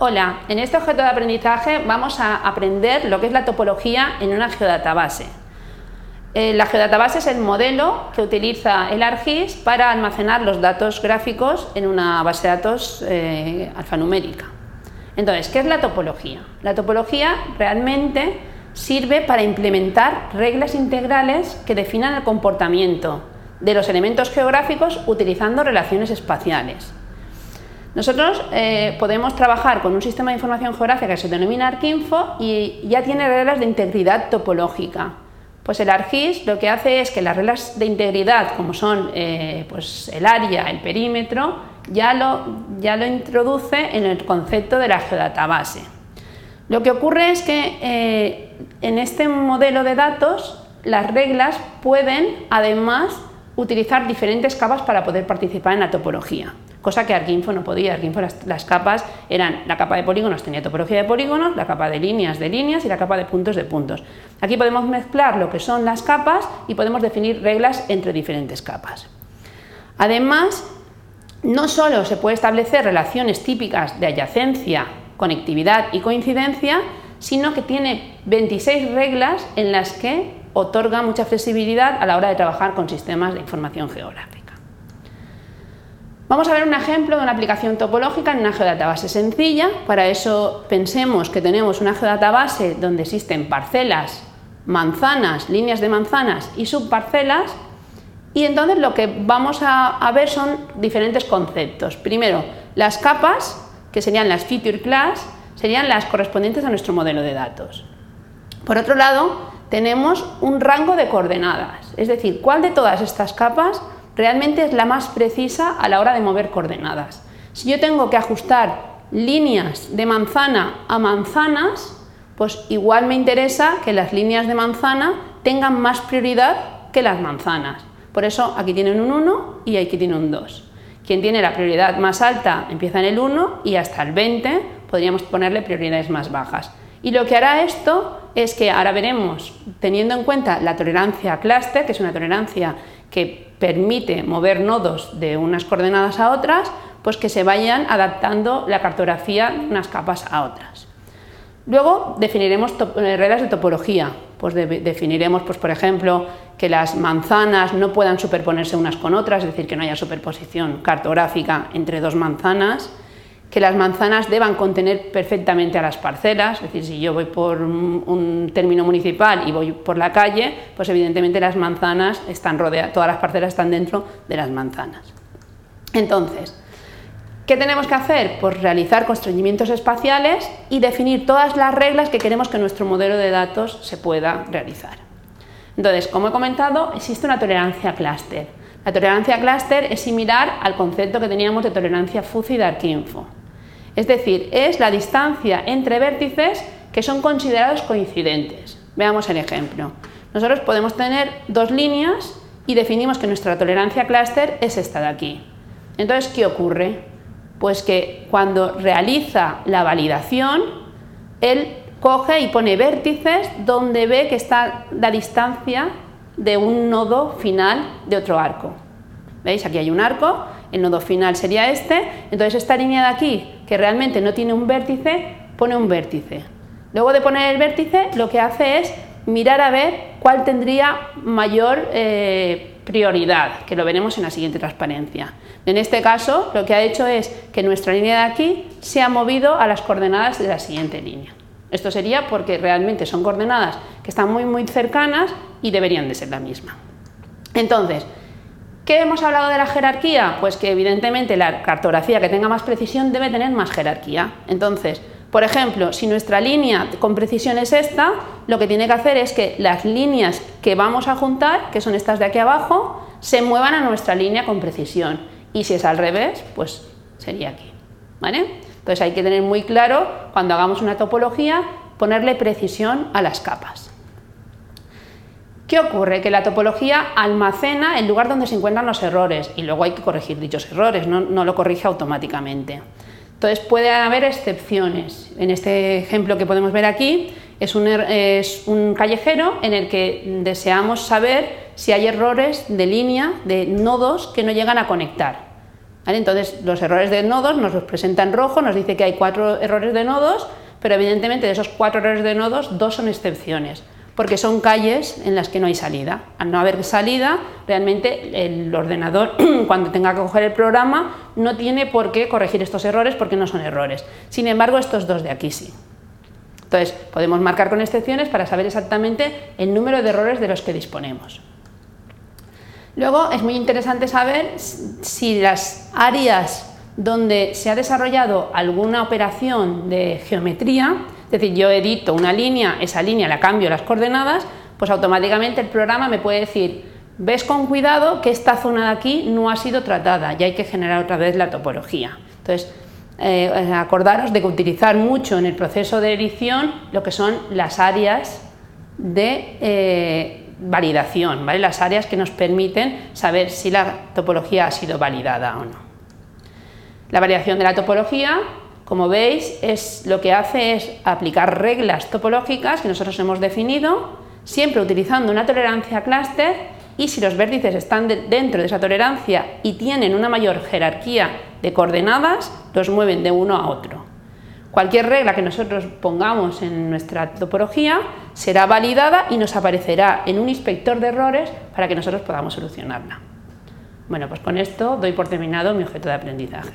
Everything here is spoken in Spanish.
Hola, en este objeto de aprendizaje vamos a aprender lo que es la topología en una geodatabase. Eh, la geodatabase es el modelo que utiliza el ArcGIS para almacenar los datos gráficos en una base de datos eh, alfanumérica. Entonces, ¿qué es la topología? La topología realmente sirve para implementar reglas integrales que definan el comportamiento de los elementos geográficos utilizando relaciones espaciales. Nosotros eh, podemos trabajar con un sistema de información geográfica que se denomina ArcInfo y ya tiene reglas de integridad topológica. Pues el ArcGIS lo que hace es que las reglas de integridad, como son eh, pues el área, el perímetro, ya lo, ya lo introduce en el concepto de la geodatabase. Lo que ocurre es que eh, en este modelo de datos las reglas pueden además utilizar diferentes capas para poder participar en la topología cosa que Arquinfo no podía. Arquinfo las, capas eran la capa de polígonos tenía topología de polígonos, la capa de líneas de líneas y la capa de puntos de puntos. Aquí podemos mezclar lo que son las capas y podemos definir reglas entre diferentes capas. Además, no solo se puede establecer relaciones típicas de adyacencia, conectividad y coincidencia, sino que tiene 26 reglas en las que otorga mucha flexibilidad a la hora de trabajar con sistemas de información geográfica. Vamos a ver un ejemplo de una aplicación topológica en una geodatabase sencilla. Para eso pensemos que tenemos una geodatabase donde existen parcelas, manzanas, líneas de manzanas y subparcelas y entonces lo que vamos a, ver son diferentes conceptos. Primero, las capas, que serían las feature class, serían las correspondientes a nuestro modelo de datos. Por otro lado, tenemos un rango de coordenadas, es decir, cuál de todas estas capas realmente es la más precisa a la hora de mover coordenadas. Si yo tengo que ajustar líneas de manzana a manzanas, pues igual me interesa que las líneas de manzana tengan más prioridad que las manzanas. Por eso aquí tienen un 1 y aquí tienen un 2. Quien tiene la prioridad más alta empieza en el 1 y hasta el 20 podríamos ponerle prioridades más bajas. Y lo que hará esto es que ahora veremos, teniendo en cuenta la tolerancia a clúster, que es una tolerancia que permite mover nodos de unas coordenadas a otras, pues que se vayan adaptando la cartografía de unas capas a otras. Luego definiremos eh, reglas de topología, pues definiremos, pues, por ejemplo, que las manzanas no puedan superponerse unas con otras, es decir, que no haya superposición cartográfica entre dos manzanas, que las manzanas deban contener perfectamente a las parcelas, es decir, si yo voy por un término municipal y voy por la calle, pues evidentemente las manzanas están rodeadas, todas las parcelas están dentro de las manzanas. Entonces, ¿qué tenemos que hacer? Pues realizar constreñimientos espaciales y definir todas las reglas que queremos que nuestro modelo de datos se pueda realizar. Entonces, como he comentado, existe una tolerancia clúster. La tolerancia clúster es similar al concepto que teníamos de tolerancia fuzzy de Arquinfo. Es decir, es la distancia entre vértices que son considerados coincidentes. Veamos el ejemplo. Nosotros podemos tener dos líneas y definimos que nuestra tolerancia clúster es esta de aquí. Entonces, ¿qué ocurre? Pues que cuando realiza la validación, él coge y pone vértices donde ve que está la distancia de un nodo final de otro arco. ¿Veis? Aquí hay un arco, el nodo final sería este, entonces esta línea de aquí, que realmente no tiene un vértice, pone un vértice. Luego de poner el vértice, lo que hace es mirar a ver cuál tendría mayor eh, prioridad, que lo veremos en la siguiente transparencia. En este caso, lo que ha hecho es que nuestra línea de aquí se ha movido a las coordenadas de la siguiente línea. Esto sería porque realmente son coordenadas que están muy muy cercanas y deberían de ser la misma. Entonces, ¿Qué hemos hablado de la jerarquía? Pues que evidentemente la cartografía que tenga más precisión debe tener más jerarquía. Entonces, por ejemplo, si nuestra línea con precisión es esta, lo que tiene que hacer es que las líneas que vamos a juntar, que son estas de aquí abajo, se muevan a nuestra línea con precisión. Y si es al revés, pues sería aquí. ¿vale? Entonces hay que tener muy claro, cuando hagamos una topología, ponerle precisión a las capas. ¿Qué ocurre? Que la topología almacena el lugar donde se encuentran los errores y luego hay que corregir dichos errores, no, lo corrige automáticamente. Entonces puede haber excepciones. En este ejemplo que podemos ver aquí es un, er, es un, callejero en el que deseamos saber si hay errores de línea, de nodos que no llegan a conectar. Entonces, los errores de nodos nos los presenta en rojo, nos dice que hay cuatro errores de nodos, pero evidentemente de esos cuatro errores de nodos, dos son excepciones, porque son calles en las que no hay salida. Al no haber salida, realmente el ordenador, cuando tenga que coger el programa, no tiene por qué corregir estos errores porque no son errores. Sin embargo, estos dos de aquí sí. Entonces, podemos marcar con excepciones para saber exactamente el número de errores de los que disponemos. Luego, es muy interesante saber si las áreas donde se ha desarrollado alguna operación de geometría, es decir, yo edito una línea, esa línea la cambio las coordenadas, pues automáticamente el programa me puede decir, ves con cuidado que esta zona de aquí no ha sido tratada y hay que generar otra vez la topología. Entonces, eh, acordaros de que utilizar mucho en el proceso de edición lo que son las áreas de eh, validación, ¿vale? las áreas que nos permiten saber si la topología ha sido validada o no. La validación de la topología, como veis, lo que hace es aplicar reglas topológicas que nosotros hemos definido, siempre utilizando una tolerancia clúster y si los vértices están dentro de esa tolerancia y tienen una mayor jerarquía de coordenadas, los mueven de uno a otro. Cualquier regla que nosotros pongamos en nuestra topología será validada y nos aparecerá en un inspector de errores para que nosotros podamos solucionarla. Bueno, pues con esto doy por terminado mi objeto de aprendizaje.